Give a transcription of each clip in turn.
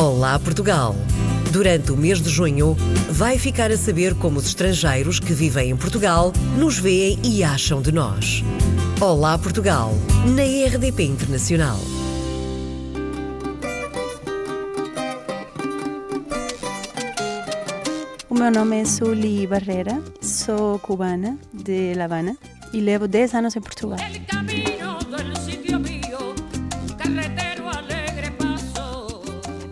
Olá Portugal! Durante o mês de junho, vai ficar a saber como os estrangeiros que vivem em Portugal nos veem e acham de nós. Olá Portugal, na RDP Internacional. O meu nome é Suli Barreira, sou cubana de La Habana e levo 10 anos em Portugal.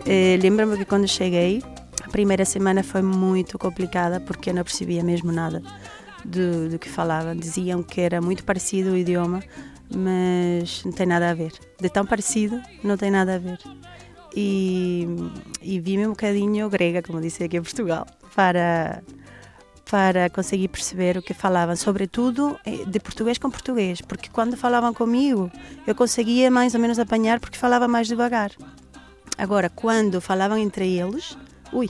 Eh, Lembro-me que quando cheguei, a primeira semana foi muito complicada porque eu não percebia mesmo nada do, do que falavam. Diziam que era muito parecido o idioma, mas não tem nada a ver. De tão parecido, não tem nada a ver. E, e vi-me um bocadinho grega, como disse aqui em Portugal, para, para conseguir perceber o que falavam, sobretudo eh, de português com português, porque quando falavam comigo eu conseguia mais ou menos apanhar porque falava mais devagar. Agora, quando falavam entre eles, ui,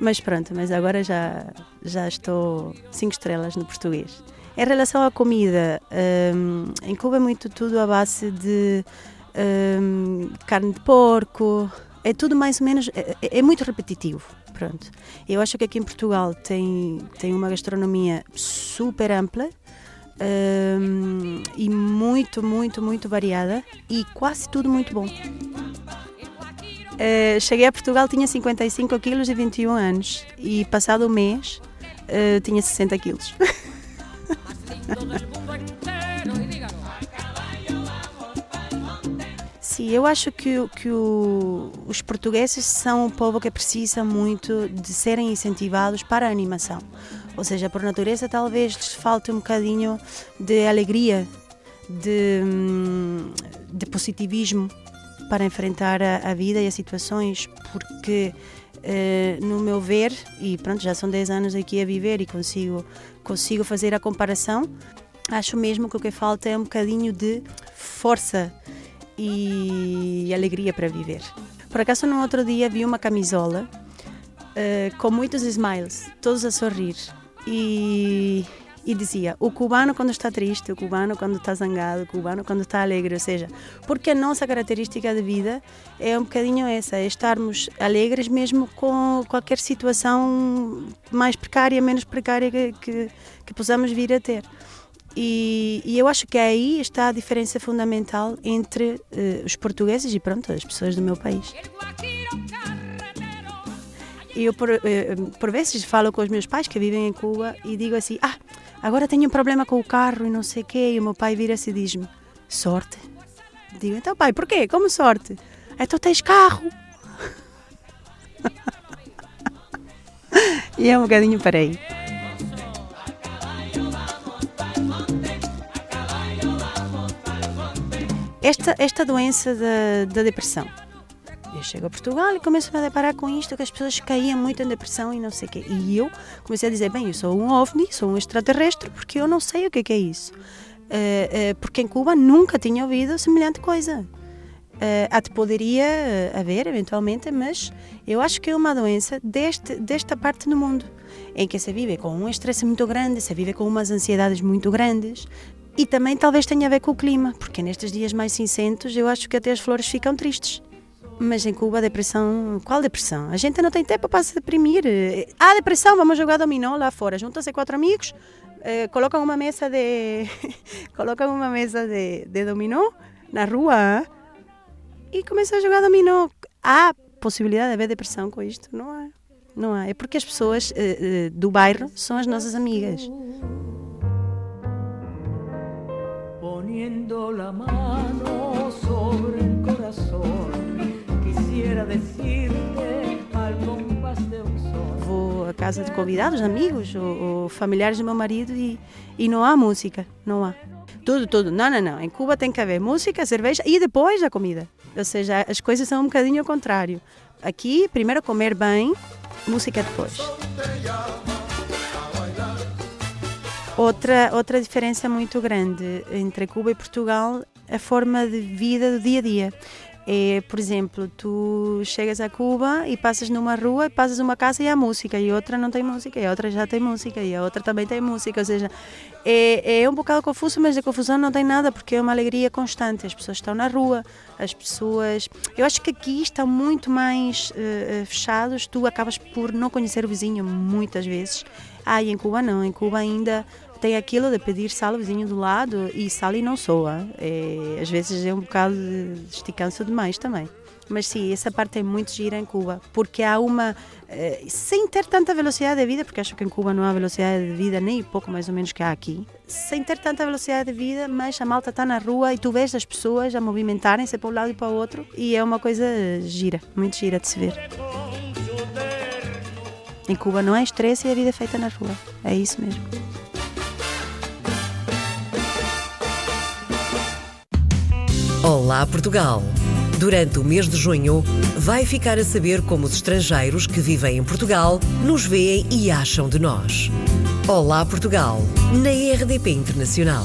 mas pronto, mas agora já, já estou cinco estrelas no português. Em relação à comida, hum, em Cuba é muito tudo à base de hum, carne de porco, é tudo mais ou menos, é, é- é muito repetitivo. Pronto. Eu acho que aqui em Portugal tem, tem uma gastronomia super ampla hum, e muito, muito, muito variada e quase tudo muito bom. Eh, cheguei a Portugal, tinha 55 quilos e 21 anos. E passado um mês, eh, tinha 60 quilos. Sim, eu acho que, o- que o- os portugueses são um povo que precisa muito de serem incentivados para a animação. Ou seja, por natureza, talvez lhes falte um bocadinho de alegria, de, hum, de positivismo para enfrentar a, a vida e as situações, porque, eh, no meu ver, e pronto, já são 10 anos aqui a viver e consigo, consigo fazer a comparação, acho mesmo que o que falta é um bocadinho de força e alegria para viver. Por acaso, no outro dia vi uma camisola eh, com muitos smiles, todos a sorrir. E, e dizia: o cubano quando está triste, o cubano quando está zangado, o cubano quando está alegre. Ou seja, porque a nossa característica de vida é um bocadinho essa: é estarmos alegres mesmo com qualquer situação mais precária, menos precária que, que, que possamos vir a ter. E, e eu acho que aí está a diferença fundamental entre eh, os portugueses e pronto, as pessoas do meu país. Eu, por, eh, por vezes, falo com os meus pais que vivem em Cuba e digo assim: Ah, agora tenho um problema com o carro e não sei o quê. E o meu pai vira-se e diz-me: Sorte. Digo: Então, pai, por quê? Como sorte? Então tens carro. e é um bocadinho para aí. Esta, esta doença da, da depressão. Eu chego a Portugal e começo a me deparar com isto, que as pessoas caíam muito em depressão e não sei o quê. E eu comecei a dizer, bem, eu sou um ovni, sou um extraterrestre, porque eu não sei o que é, é isso. Eh, eh, porque em Cuba nunca tinha ouvido semelhante coisa. Eh, até poderia haver, eventualmente, mas eu acho que é uma doença deste, desta parte do mundo, em que se vive com um estresse muito grande, se vive com umas ansiedades muito grandes, e também talvez tenha a ver com o clima, porque nestes dias mais cinzentos eu acho que até as flores ficam tristes. Mas em Cuba a depressão, qual depressão? A gente não tem tempo para se deprimir. Eh, Ah, depressão, vamos jogar dominó lá fora. Juntam-se quatro amigos, eh, colocam uma mesa de colocam uma mesa de, de dominó na rua e começam a jogar dominó. Há possibilidade de haver depressão com isto? Não há. Não há. É porque as pessoas eh, eh, do bairro são as nossas amigas. Poniendo la mano sobre el corazón, Vou à casa de convidados, amigos ou, ou familiares do meu marido e, e não há música, não há. Tudo, tudo. Não, não, não. Em Cuba tem que haver música, cerveja e depois a comida. Ou seja, as coisas são um bocadinho ao contrário. Aqui, primeiro comer bem, música depois. Outra, outra diferença muito grande entre Cuba e Portugal, a forma de vida do dia a dia. É, por exemplo, tu chegas a Cuba e passas numa rua e passas uma casa e há música, e outra não tem música, e a outra já tem música, e a outra também tem música. Ou seja, é, é um bocado confuso, mas de confusão não tem nada, porque é uma alegria constante. As pessoas estão na rua, as pessoas. Eu acho que aqui estão muito mais uh, fechados, tu acabas por não conhecer o vizinho muitas vezes. Ah, e em Cuba não, em Cuba ainda tem aquilo de pedir sal ao vizinho do lado e sal e não soa. É, às vezes é um bocado de esticança demais também. Mas sim, essa parte é muito gira em Cuba, porque há uma. Eh, sem ter tanta velocidade de vida, porque acho que em Cuba não há velocidade de vida nem pouco mais ou menos que há aqui, sem ter tanta velocidade de vida, mas a malta está na rua e tu vês as pessoas a movimentarem-se para um lado e para o outro e é uma coisa gira, muito gira de se ver. Em Cuba não há estresse e a vida é feita na rua, é isso mesmo. Olá Portugal! Durante o mês de junho, vai ficar a saber como os estrangeiros que vivem em Portugal nos veem e acham de nós. Olá Portugal, na RDP Internacional.